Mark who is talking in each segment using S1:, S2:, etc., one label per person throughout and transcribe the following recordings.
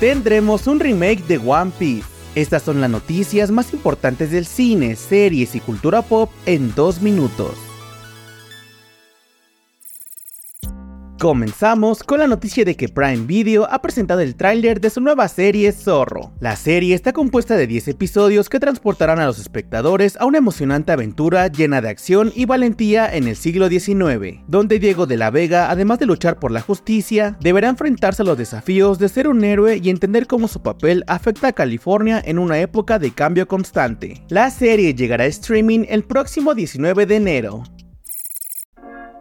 S1: tendremos un remake de One Piece. Estas son las noticias más importantes del cine, series y cultura pop en dos minutos. Comenzamos con la noticia de que Prime Video ha presentado el tráiler de su nueva serie Zorro. La serie está compuesta de 10 episodios que transportarán a los espectadores a una emocionante aventura llena de acción y valentía en el siglo XIX, donde Diego de la Vega, además de luchar por la justicia, deberá enfrentarse a los desafíos de ser un héroe y entender cómo su papel afecta a California en una época de cambio constante. La serie llegará a streaming el próximo 19 de enero.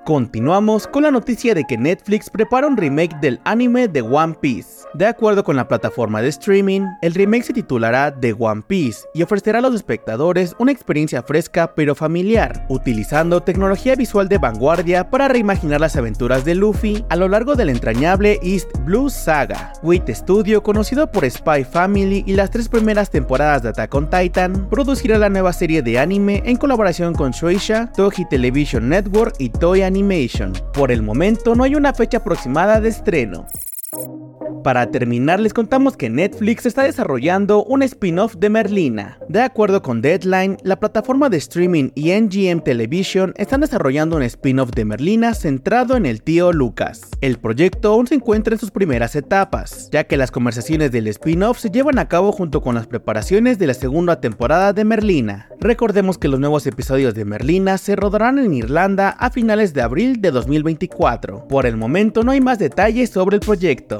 S1: Continuamos con la noticia de que Netflix prepara un remake del anime de One Piece. De acuerdo con la plataforma de streaming, el remake se titulará The One Piece y ofrecerá a los espectadores una experiencia fresca pero familiar, utilizando tecnología visual de vanguardia para reimaginar las aventuras de Luffy a lo largo de la entrañable East Blue Saga. Wit Studio, conocido por Spy Family y las tres primeras temporadas de Attack on Titan, producirá la nueva serie de anime en colaboración con Shueisha, Toei Television Network y Toei Por el momento no hay una fecha aproximada de estreno. Para terminar, les contamos que Netflix está desarrollando un spin-off de Merlina. De acuerdo con Deadline, la plataforma de streaming y NGM Television están desarrollando un spin-off de Merlina centrado en el tío Lucas. El proyecto aún se encuentra en sus primeras etapas, ya que las conversaciones del spin-off se llevan a cabo junto con las preparaciones de la segunda temporada de Merlina. Recordemos que los nuevos episodios de Merlina se rodarán en Irlanda a finales de abril de 2024. Por el momento no hay más detalles sobre el proyecto.